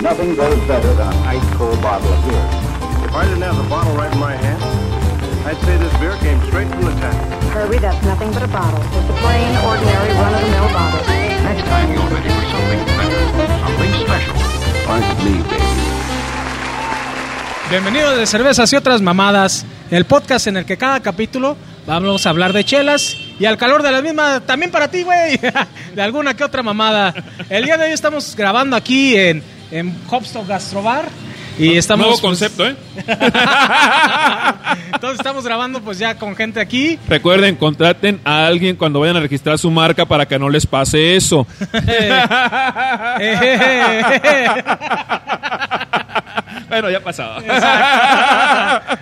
Nothing goes better than an ice cold bottle of beer. If I didn't have the bottle right in my hand, I'd say this beer came straight from the tap. Kirby, that's nothing but a bottle. Just a plain, ordinary, run-of-the-mill bottle. Next time you're ready for something better, something special. Aren't me, baby. Bienvenidos de Cervezas y otras mamadas, el podcast en el que cada capítulo vamos a hablar de chelas y al calor de la misma, también para ti, güey, de alguna que otra mamada. El día de hoy estamos grabando aquí en, en Hopstock Gastrobar y estamos... Nuevo pues, concepto, ¿eh? Entonces estamos grabando pues ya con gente aquí. Recuerden, contraten a alguien cuando vayan a registrar su marca para que no les pase eso. bueno, ya pasaba.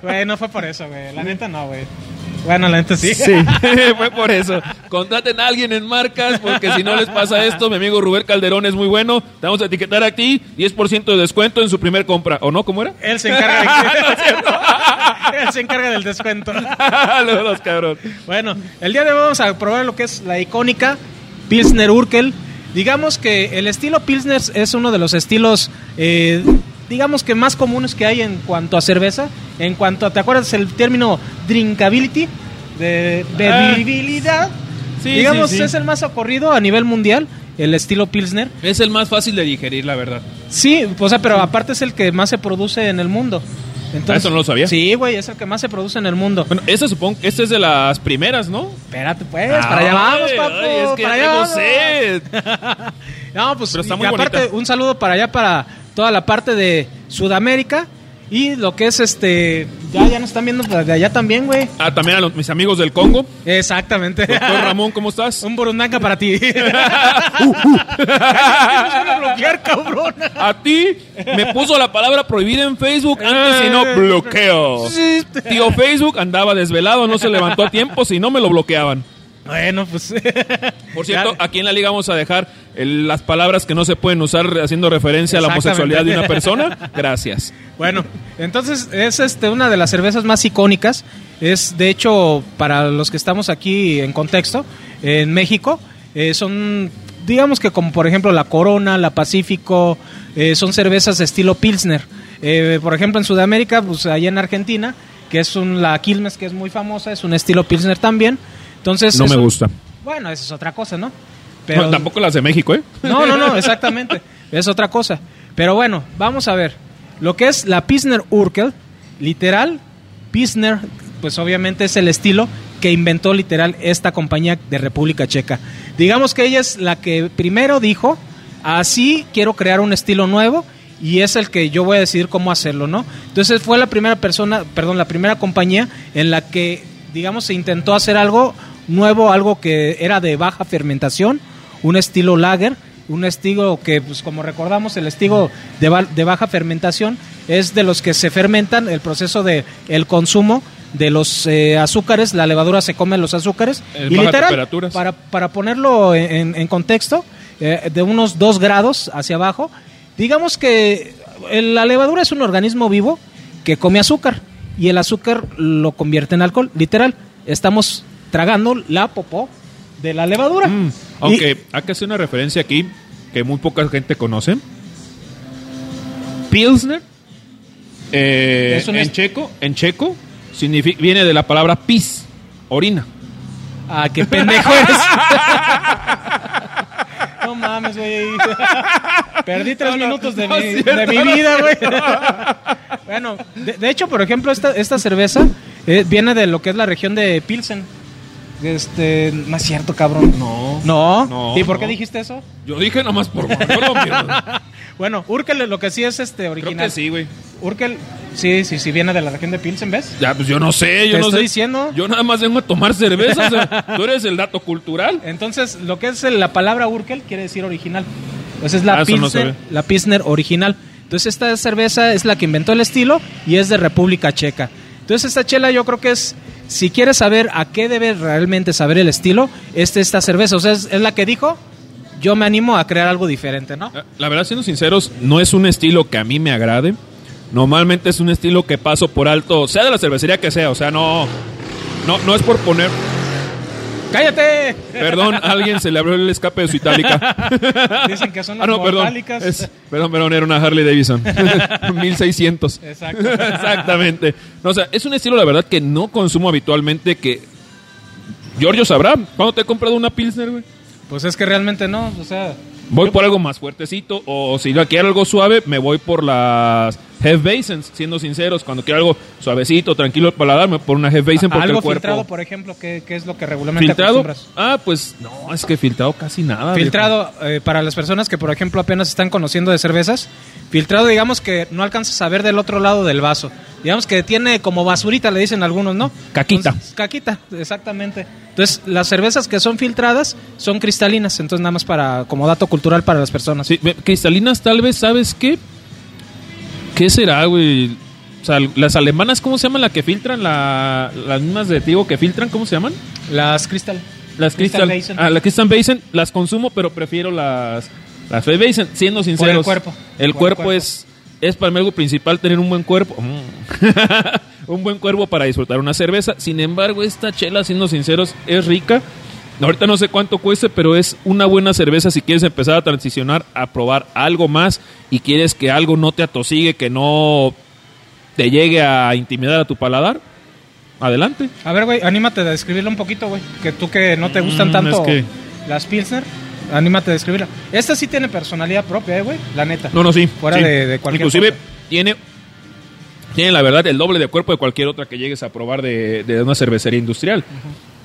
Güey, no fue por eso, güey. La neta no, güey. Bueno, la neta sí. Sí, fue por eso. Contraten a alguien en marcas, porque si no les pasa esto, mi amigo Rubén Calderón es muy bueno. Te vamos a etiquetar a ti, 10% de descuento en su primer compra. ¿O no? ¿Cómo era? Él se encarga de... Él se encarga del descuento. Los dos, cabrón. Bueno, el día de hoy vamos a probar lo que es la icónica Pilsner Urkel. Digamos que el estilo Pilsner es uno de los estilos, eh, digamos que más comunes que hay en cuanto a cerveza. En cuanto a, ¿te acuerdas el término drinkability? De bebibilidad. Sí, digamos, sí, sí. es el más ocurrido a nivel mundial, el estilo Pilsner. Es el más fácil de digerir, la verdad. Sí, o sea, pero aparte es el que más se produce en el mundo. Entonces, ¿Eso no lo sabía? Sí, güey, es el que más se produce en el mundo. Bueno, esa supongo que esta es de las primeras, ¿no? Espérate, pues, para allá vamos, Ay, papu. ay, es que para allá vamos. No, pues Pero está y muy aparte, bonita. un saludo para allá, para toda la parte de Sudamérica y lo que es este. Ya, ya nos están viendo de allá también, güey. Ah, también a los- mis amigos del Congo. Exactamente. Doctor Ramón, ¿cómo estás? un burundanga para ti. A bloquear, cabrón. A ti me puso la palabra prohibida en Facebook, antes si no bloqueo. Tío Facebook andaba desvelado, no se levantó a tiempo, si no me lo bloqueaban. Bueno, pues. Por cierto, aquí en la liga vamos a dejar el- las palabras que no se pueden usar haciendo referencia a la homosexualidad de una persona. Gracias. Bueno, entonces es este una de las cervezas más icónicas. Es de hecho para los que estamos aquí en contexto en México eh, son digamos que como por ejemplo la Corona, la Pacífico eh, son cervezas de estilo pilsner. Eh, por ejemplo en Sudamérica, pues allá en Argentina que es un, la Quilmes que es muy famosa es un estilo pilsner también. Entonces No me gusta. Bueno, eso es otra cosa, ¿no? No, tampoco las de México, ¿eh? no, no, no, exactamente. Es otra cosa. Pero bueno, vamos a ver. Lo que es la Pilsner Urkel, literal, Pilsner, pues obviamente es el estilo que inventó literal esta compañía de República Checa. Digamos que ella es la que primero dijo, así quiero crear un estilo nuevo y es el que yo voy a decidir cómo hacerlo, ¿no? Entonces fue la primera persona, perdón, la primera compañía en la que, digamos, se intentó hacer algo nuevo, algo que era de baja fermentación, un estilo lager, un estilo que, pues como recordamos, el estilo de, ba- de baja fermentación es de los que se fermentan, el proceso de el consumo de los eh, azúcares, la levadura se come los azúcares y literal, para, para ponerlo en, contexto, eh, de unos 2 grados hacia abajo, digamos que el- la levadura es un organismo vivo que come azúcar y el azúcar lo convierte en alcohol, literal. Estamos tragando la popó de la levadura. Mm, Y- aunque hay que hacer una referencia aquí que muy poca gente conoce. Pilsner eh, Es un en checo, en checo significa, viene de la palabra pis, orina. Ah, qué pendejo eres. no mames, güey. Perdí tres No, no, minutos de, mi, es cierto, de mi es vida, güey. bueno, de, de hecho, por ejemplo, esta, esta cerveza eh, viene de lo que es la región de Pilsen. Este, no es cierto, cabrón. No. No. No, ¿Y por qué no. dijiste eso? Yo dije nomás por Colombia. Bueno, Urkel lo que sí es este Creo original. que sí, güey. Urkel, sí, sí, sí, viene de la región de Pilsen, ¿ves? Ya, pues yo no sé, yo Te no estoy sé. diciendo. Yo nada más vengo a tomar cerveza. o sea, tú eres el dato cultural. Entonces, lo que es la palabra Urkel quiere decir original. Pues es la, Ah, no Pilsner, la Pilsner original. Entonces, esta cerveza es la que inventó el estilo y es de República Checa. Entonces, esta chela yo creo que es, si quieres saber a qué debe realmente saber el estilo, es esta cerveza. O sea, es, la que dijo, yo me animo a crear algo diferente, ¿no? La verdad, siendo sinceros, no es un estilo que a mí me agrade. Normalmente es un estilo que paso por alto, sea de la cervecería que sea. O sea, no, no, no es por poner. ¡Cállate! Perdón, alguien se le abrió el escape de su itálica. Dicen que son Ah, las no, perdón. Es- perdón, perdón, era una Harley Davidson. 1600. Exacto. Exactamente. No, o sea, es un estilo, la verdad, que no consumo habitualmente. Que Giorgio sabrá. ¿Cuándo te he comprado una Pilsner, güey? Pues es que realmente no, o sea... Voy por algo más fuertecito. O si quiero algo suave, me voy por las Hefeweizens. Siendo sinceros, cuando quiero algo suavecito, tranquilo para paladar, me voy por una Hefeweizen porque Algo el cuerpo. filtrado, por ejemplo, ¿qué, qué es lo que regularmente ¿Filtrado? Ah, pues no, es que filtrado casi nada. Filtrado, eh, para las personas que, por ejemplo, apenas están conociendo de cervezas, filtrado, digamos que no alcanzas a ver del otro lado del vaso. Digamos que tiene como basurita, le dicen algunos, ¿no? Caquita. Entonces, caquita, exactamente. Entonces, las cervezas que son filtradas son cristalinas, entonces nada más para como dato cultural para las personas. Sí, cristalinas tal vez, ¿sabes qué? ¿Qué será, güey? O sea, las alemanas, ¿cómo se llaman la que filtran? La, las mismas de Tigo que filtran, ¿cómo se llaman? Las cristal. Las Crystal Crystal, Basin. ah, la Crystal Basin las consumo, pero prefiero las las Fed Basin, siendo sinceros. cuerpo. El Por el cuerpo, cuerpo. es es para mí algo principal tener un buen cuerpo. Mm. un buen cuerpo para disfrutar una cerveza. Sin embargo, esta chela, siendo sinceros, es rica. Ahorita no sé cuánto cueste, pero es una buena cerveza si quieres empezar a transicionar a probar algo más y quieres que algo no te atosigue, que no te llegue a intimidar a tu paladar. Adelante. A ver, güey, anímate a describirla un poquito, güey. Que tú que no te gustan Mm, tanto es que- las Pilsner, anímate a describirla. Esta sí tiene personalidad propia, eh, güey, la neta. No, no, sí. Fuera sí. de- de cualquier Inclusive cosa. tiene, tiene la verdad el doble de cuerpo de cualquier otra que llegues a probar de, de una cervecería industrial.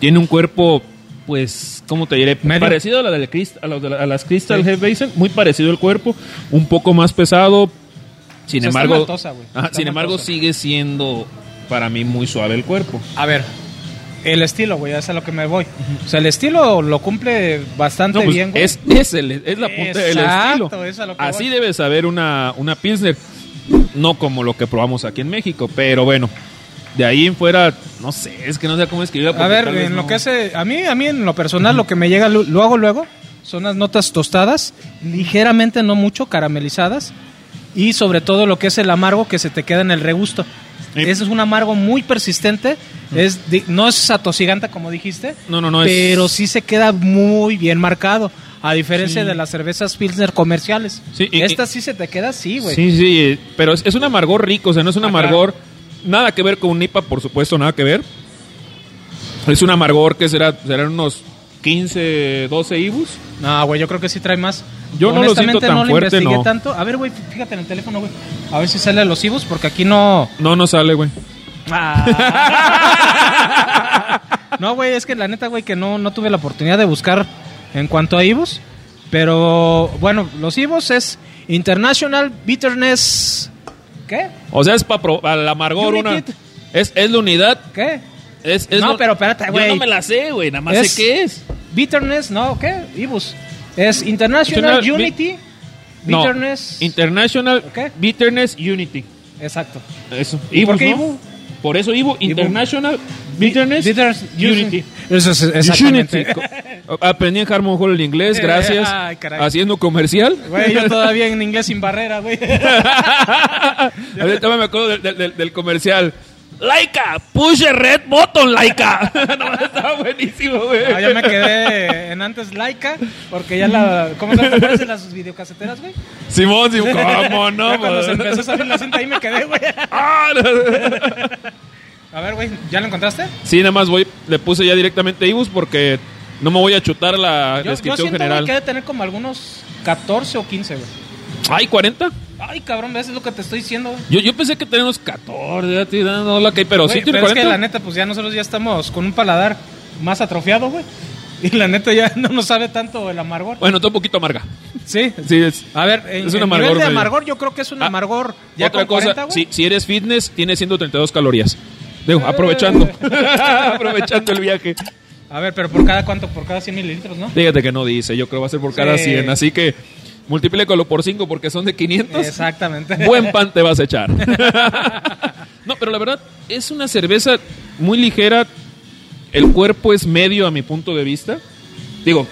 Tiene un cuerpo, pues, ¿cómo te diré? Medio. Parecido a, la de a, los de la- a las Crystal Sí. Hefeweizen, muy parecido el cuerpo, un poco más pesado. Sin O sea, está embargo, maltosa. Ajá, sin embargo sigue siendo para mí muy suave el cuerpo. A ver, el estilo, güey, es a lo que me voy. O sea, el estilo lo cumple bastante No, pues, bien, güey. es, es, el- es la punta del estilo. es a lo que Así voy. debe saber una, una Pilsner. No como lo que probamos aquí en México, pero bueno. De ahí en fuera, no sé, es que no sé cómo escribirla. A ver, en lo que hace, a mí, a mí en lo personal, lo que me llega lu- luego, luego, son las notas tostadas, ligeramente, no mucho, caramelizadas, y sobre todo lo que es el amargo que se te queda en el regusto. Sí. Ese es un amargo muy persistente, es di- no es atosigante como dijiste, No, no, no, es- pero sí se queda muy bien marcado, a diferencia de las cervezas Pilsner comerciales. Sí, y- Esta sí se te queda así, güey. Sí, sí, pero es, es un amargor rico, o sea, no es un amargor. Nada que ver con un IPA, por supuesto, nada que ver. Es un amargor que será, serán unos 15, 12 IBUs. No, güey, yo creo que sí trae más. Yo no lo siento tan no lo fuerte, investigué no. tanto. A ver, güey, fíjate en el teléfono, güey. A ver si sale los ibus, porque aquí no... No, no sale, güey. no, güey, es que la neta, güey, que no, no tuve la oportunidad de buscar en cuanto a ibus. Pero, bueno, los ibus es International Bitterness... ¿Qué? O sea, es para el amargor una. Es, es la unidad. ¿Qué? Es, es No, lo- pero espérate, Yo güey. no me la sé, güey. Nada más Es- sé qué es. Bitterness, no, ¿qué? Ibus. Es International International Bi- Unity No, Bitterness... International ¿Qué? Bitterness Unity. Exacto. Eso. ¿Y por Ibus, qué ¿no? Ibu? Por eso Ibu, International Bitterness, Bitterness Unity. Eso es exactamente. Unity. Aprendí en Harmon Hall el inglés, gracias. ay, caray. Haciendo comercial. Güey, yo todavía en inglés sin barrera, güey. Ahorita me acuerdo del, del- del comercial. Laika, push the red button, Laika. no, estaba buenísimo, güey. Ah, ya me quedé en antes laica, porque ya la. ¿Cómo se de las videocaseteras, güey? Simón, Simón, ¿cómo no? Ya cuando se empezó a salir la cinta ahí me quedé, güey. Ah, no. A ver, güey, ¿ya lo encontraste? Sí, nada más voy, le puse ya directamente Ibus porque no me voy a chutar la Yo, yo descripción siento, general. güey, que debe tener como algunos 14 o 15, güey. Ay, 40. Ay, cabrón, ¿ves? Es lo que te estoy diciendo, güey. Yo, yo pensé que tenía unos 14, ya te no la que, pero sí tiene pero es 40. que la neta, pues ya nosotros ya estamos con un paladar más atrofiado, güey. Y la neta ya no nos sabe tanto el amargor. Bueno, está un poquito amarga. Sí. Sí, es. A ver, en, Es un amargor nivel de medio. amargor yo creo que es un Ah, amargor ya Otra con 40, cosa, güey. si, si eres fitness, tiene 132 calorías. Digo, aprovechando. aprovechando el viaje. A ver, pero por cada cuánto, por cada 100 mililitros, ¿no? Fíjate que no dice, yo creo que va a ser por cada Sí. 100. Así que multiplícalo por 5 porque son de 500. Exactamente. Buen pan te vas a echar. no, pero la verdad, es una cerveza muy ligera. El cuerpo es medio a mi punto de vista. Digo,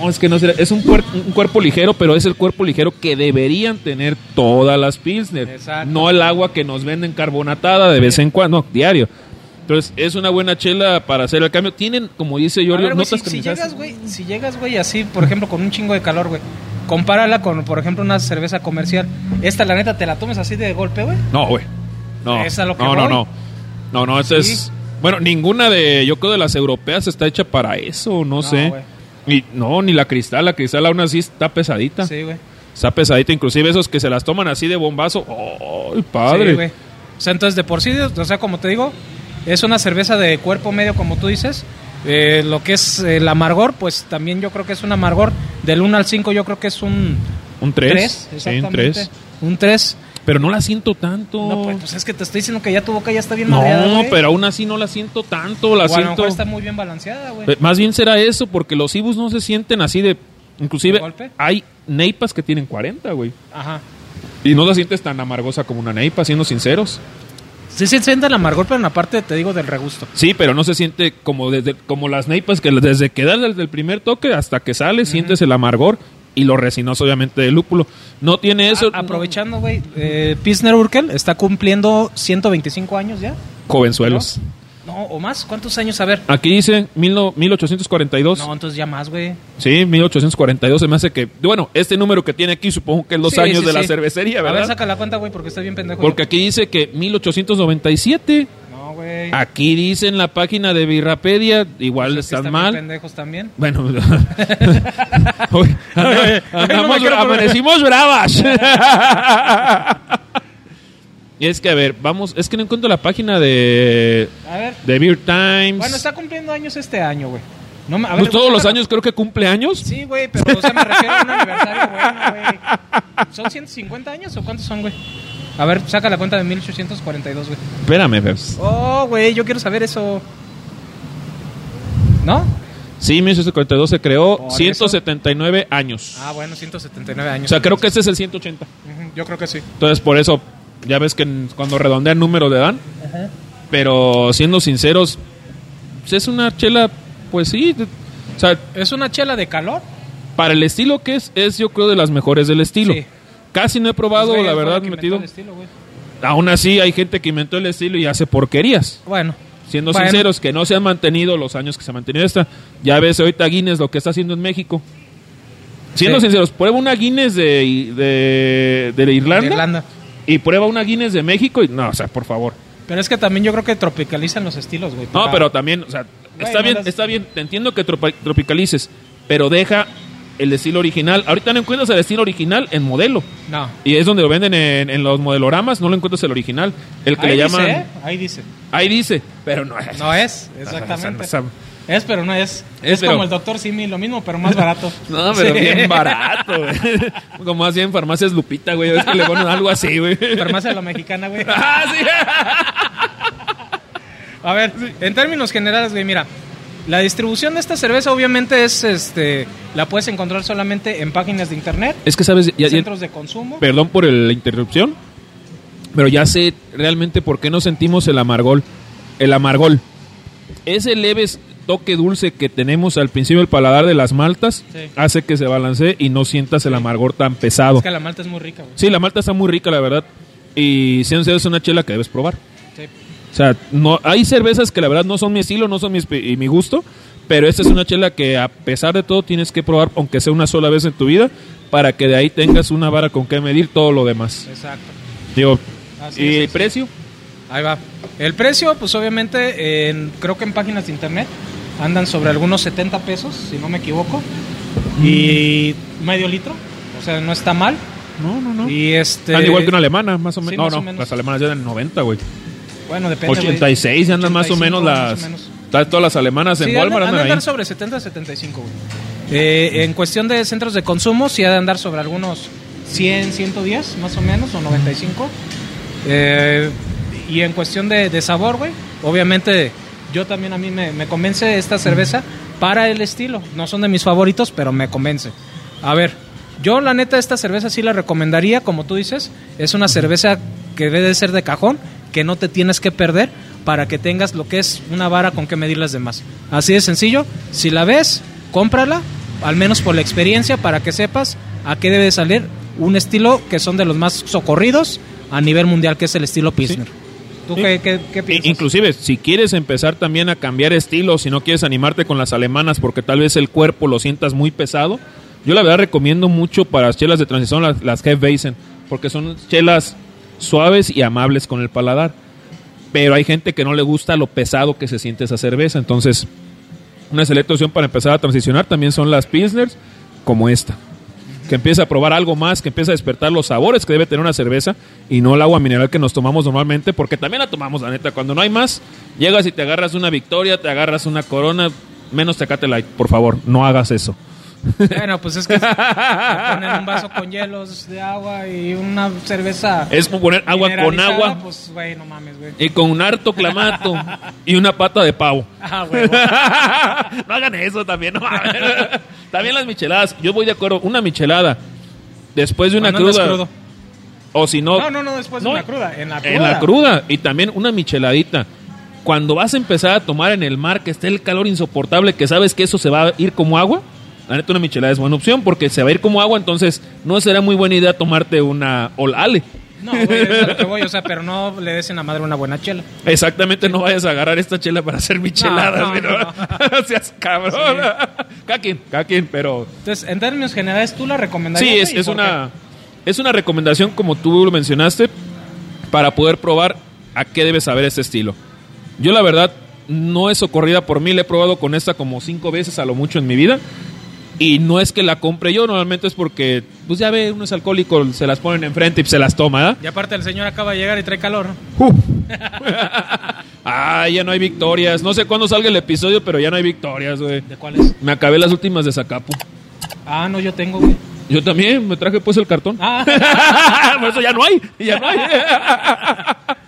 no, es que no será. Es un, cuer- un cuerpo ligero, pero es el cuerpo ligero que deberían tener todas las Pilsner. Exacto. No el agua que nos venden carbonatada de vez en cuando, no, diario. Entonces, es una buena chela para hacer el cambio. Tienen, como dice Giorgio, ver, notas si, si carbonizadas. llegas, güey, si llegas, güey, así, por ejemplo, con un chingo de calor, güey, compárala con, por ejemplo, una cerveza comercial. Esta, la neta, te la tomes así de golpe, güey. No, güey. No. Lo que no, no, no. No, no, Sí. es. Bueno, ninguna de. Yo creo de las europeas está hecha para eso, no, No, sé. Y no, ni la cristal. La cristal aún así está pesadita. Sí, güey. Está pesadita. Inclusive esos que se las toman así de bombazo. ¡Ay, padre! Sí, güey. O sea, entonces de por sí, o sea, como te digo, es una cerveza de cuerpo medio, como tú dices. Eh, lo que es el amargor, pues también yo creo que es un amargor del 1 al 5, yo creo que es un un 3. 3. Sí, un exactamente. 3. Un 3. Pero no la siento tanto. No, pues, pues es que te estoy diciendo que ya tu boca ya está bien No, mareada, pero aún así no la siento tanto. La O a lo siento. mejor está muy bien balanceada, güey. Eh, Más bien será eso, porque los ibus no se sienten así de. Inclusive ¿De golpe? hay neipas que tienen 40, güey. Ajá. Y no la sientes tan amargosa como una neipa, siendo sinceros. Sí se siente el amargor, pero en la parte, te digo, del regusto. Sí, pero no se siente como desde como las neipas que desde que das desde el primer toque hasta que sale sientes el amargor y lo resinoso obviamente del lúpulo. No tiene eso. A- aprovechando, güey, eh, Pilsner Urkel está cumpliendo 125 años ya. Jovenzuelos. No, o más. ¿Cuántos años? A ver. Aquí dice mil no- 1842. No, entonces ya más, güey. Sí, 1842 se me hace que bueno, este número que tiene aquí supongo que es los Sí, años sí, de la cervecería, A ver, ¿verdad? saca la cuenta, güey, porque está bien pendejo. Porque aquí dice que 1897. Güey. Aquí dice en la página de Birrapedia, igual Pues están mal. pendejos también. Bueno, Uy, anda- Oye, andamos- no amanecimos bravas. y es que, a ver, vamos, es que no encuentro la página de, A ver. de Beer Times. Bueno, está cumpliendo años este año, güey. No, a Pues ver, todos güey, los años creo que cumple años. Sí, güey, pero o sea, me refiero a un aniversario bueno, güey. ¿Son 150 años o cuántos son, güey? A ver, saca la cuenta de 1842, güey. Espérame, Fers. Oh, güey, yo quiero saber eso. ¿No? Sí, 1842 se creó, Por 179 años. Ah, bueno, 179 años. o sea, creo que este es el 180. Ujú, Yo creo que sí. Entonces, por eso, ya ves que cuando redondean número de dan. Pero siendo sinceros, es una chela, pues sí. o sea, ¿Es una chela de calor? para el estilo que es, es yo creo de las mejores del estilo. Sí. Casi no he probado, Pues, la verdad, metido. estilo. Aún así, hay gente que inventó el estilo y hace porquerías. Bueno. Siendo Bueno. sinceros, que no se han mantenido los años que se ha mantenido esta. Ya ves ahorita Guinness lo que está haciendo en México. Siendo Sí. sinceros, prueba una Guinness de, de, de Irlanda, de Irlanda. y prueba una Guinness de México y no, o sea, por favor. Pero es que también yo creo que tropicalizan los estilos, güey. No, pero también, o sea, Güey, está no bien, las- está bien, te entiendo que tropa- tropicalices, pero deja el estilo original. Ahorita no encuentras el estilo original en modelo. No. Y es donde lo venden en, en los modeloramas, no lo encuentras el original. El que Ahí le dice, llaman... ¿eh? Ahí dice. Ahí dice, pero no es. No es, exactamente. Es, pero no es. Es, Es, pero- como el doctor Simi, lo mismo, pero más barato. No, pero Sí. bien barato, güey. Como así en farmacias Lupita, güey. Es que le ponen algo así, güey. Farmacia de la mexicana, güey. Ah, sí. A ver, en términos generales, güey, mira. La distribución de esta cerveza obviamente es, este, la puedes encontrar solamente en páginas de internet, Es que, ¿sabes? Ya- ya- centros de consumo. perdón por el- la interrupción, pero ya sé realmente por qué no sentimos el amargol. El amargol. Ese leve toque dulce que tenemos al principio del paladar de las maltas Sí. hace que se balancee y no sientas el amargor tan pesado. Es que la malta es muy rica, güey. Sí, la malta está muy rica, la verdad. Y siendo es una chela que debes probar. Sí. O sea, no, hay cervezas que la verdad no son mi estilo, no son mi, y mi gusto, pero esta es una chela que a pesar de todo tienes que probar, aunque sea una sola vez en tu vida, para que de ahí tengas una vara con que medir todo lo demás. Exacto. Digo, Así ¿y es, el precio? Ahí va. El precio, pues obviamente, en- creo que en páginas de internet andan sobre algunos 70 pesos, si no me equivoco. Y medio litro, o sea, no está mal. No, no, no. Y este. Al igual que una alemana, más o Sí, menos. no, más o no, menos. las alemanas ya dan 90, güey. Bueno, depende. güey. 86 ya andan más o 85, menos las... o menos. Todas las alemanas en Sí, Walmart andan, andan ahí. andar sobre 70 a 75, güey. Eh, en cuestión de centros de consumo, sí ha de andar sobre algunos 100, 110, más o menos, o 95. Eh, y en cuestión de, de sabor, güey, obviamente yo también a mí me, me convence esta cerveza para el estilo. No son de mis favoritos, pero me convence. A ver, yo la neta esta cerveza sí la recomendaría, como tú dices, es una cerveza que debe de ser de cajón, que no te tienes que perder para que tengas lo que es una vara con que medir las demás. Así de sencillo, si la ves, cómprala, al menos por la experiencia, para que sepas a qué debe un estilo que son de los más socorridos a nivel mundial, que es el estilo Pilsner. ¿Tú qué, qué, qué I- piensas? Inclusive, si quieres empezar también a cambiar estilo, si no quieres animarte con las alemanas porque tal vez el cuerpo lo sientas muy pesado, yo la verdad recomiendo mucho para las chelas de transición las, las Hefeweizen, porque son chelas suaves y amables con el paladar. Pero hay gente que no le gusta lo pesado que se siente esa cerveza, entonces una excelente opción para empezar a transicionar también son las Pilsners, como esta. Que empieza a probar algo más, que empieza a despertar los sabores que debe tener una cerveza y no el agua mineral que nos tomamos normalmente, porque también la tomamos, la neta. Cuando no hay más, llegas y te agarras una victoria, te agarras una corona, menos Tecate Light, por favor, no hagas eso. Bueno, pues es que te ponen un vaso con hielos de agua y una cerveza. Es como poner agua con agua Pues, güey, no mames, güey. y con un harto clamato y una pata de pavo. Ah, güey. no hagan eso también, no mames. También las micheladas, yo voy de acuerdo, una michelada después de una Cuando cruda. crudo. O si no, No, no, no, después No, de una cruda. En la cruda. En la cruda. Y también una micheladita. Cuando vas a empezar a tomar en el mar, que esté el calor insoportable, que sabes que eso se va a ir como agua, la neta una michelada es buena opción porque se va a ir como agua, entonces no será muy buena idea tomarte una olale. No, güey, es a lo que voy, o sea, pero no le des en la madre una buena chela. Exactamente, no vayas a agarrar esta chela para hacer micheladas, No, no, ¿no? Seas cabrón. Cada quien, cada quien, pero Entonces, en términos generales, ¿tú la recomendarías? Sí, es, es una, es una recomendación, como tú lo mencionaste, para poder probar a qué debe saber este estilo. Yo, la verdad, no es socorrida por mí, la he probado con esta como cinco veces a lo mucho en mi vida. Y no es que la compre yo, normalmente es porque, pues ya ve, uno es alcohólico, se las ponen enfrente y se las toma, ¿verdad? Y aparte, el señor acaba de llegar y trae calor. ¿no? ah, ya no hay victorias. No sé cuándo salga el episodio, pero ya no hay victorias, güey. ¿De cuáles? Me acabé las últimas de Zacapu. Ah, no, yo tengo, güey. Yo también, me traje pues el cartón. Ah, Por eso ya no hay, ya no hay.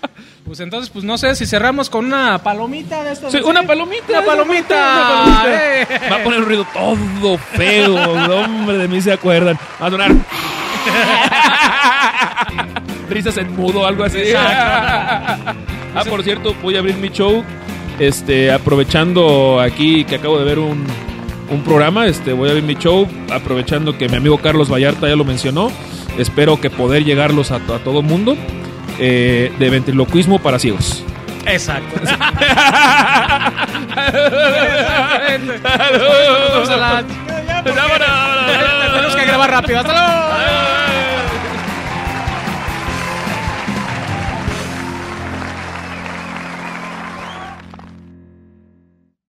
pues entonces, pues no sé si cerramos con una palomita de estas. Sí, una palomita. Una palomita. Una palomita. Va a poner un ruido todo feo. hombre, de mí se acuerdan. Va a sonar. Risas en mudo, algo así. ah, por cierto, voy a abrir mi show. Este, aprovechando aquí que acabo de ver un, un programa, este, voy a abrir mi show. Aprovechando que mi amigo Carlos Vallarta ya lo mencionó. Espero que poder llegarlos a, a todo mundo. Eh, de ventriloquismo para ciegos. Exacto. Vámonos. Tenemos que grabar rápido. Hasta luego.